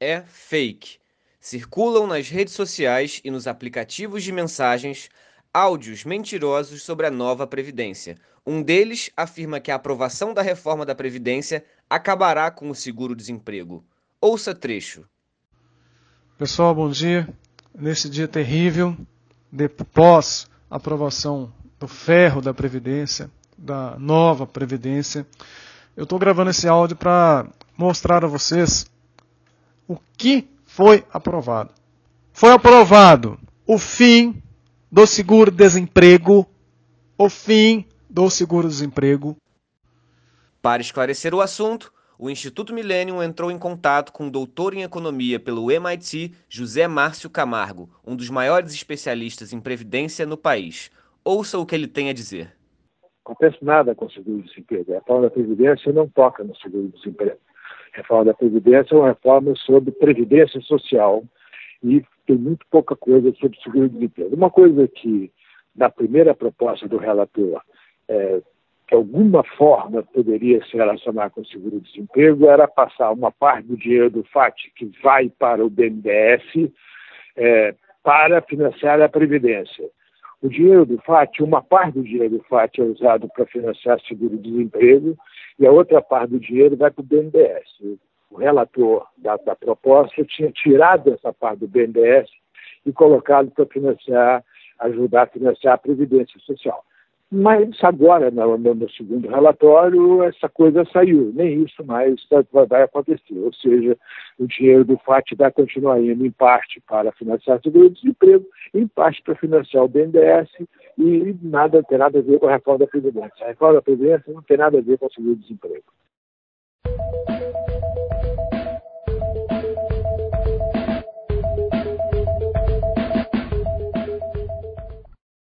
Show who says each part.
Speaker 1: é fake. Circulam nas redes sociais e nos aplicativos de mensagens áudios mentirosos sobre a nova Previdência. Um deles afirma que a aprovação da reforma da Previdência acabará com o seguro-desemprego. Ouça trecho.
Speaker 2: Pessoal, bom dia. Nesse dia terrível, a aprovação do ferro da Previdência, da nova Previdência, eu estou gravando esse áudio para mostrar a vocês o que foi aprovado. Foi aprovado o fim do seguro-desemprego, o fim do seguro-desemprego.
Speaker 1: Para esclarecer o assunto, o Instituto Millennium entrou em contato com o doutor em economia pelo MIT, José Márcio Camargo, um dos maiores especialistas em previdência no país. Ouça o que ele tem a dizer.
Speaker 3: Não acontece nada com o seguro-desemprego. A reforma da Previdência não toca no seguro-desemprego. Reforma da Previdência é uma reforma sobre previdência social e tem muito pouca coisa sobre seguro-desemprego. Uma coisa que, na primeira proposta do relator, é, de alguma forma poderia se relacionar com o seguro-desemprego era passar uma parte do dinheiro do FAT que vai para o BNDES é, para financiar a Previdência. O dinheiro do FAT, uma parte do dinheiro do FAT é usado para financiar seguro-desemprego e a outra parte do dinheiro vai para o BNDES o relator da, da proposta tinha tirado essa parte do BNDES e colocado para financiar, ajudar a financiar a Previdência Social. Mas agora, no, no, segundo relatório, essa coisa saiu. Nem isso mais vai acontecer. Ou seja, o dinheiro do FAT vai continuar indo em parte para financiar o seguro-desemprego, em parte para financiar o BNDES e nada tem nada a ver com a reforma da Previdência. A reforma da Previdência não tem nada a ver com o seguro-desemprego.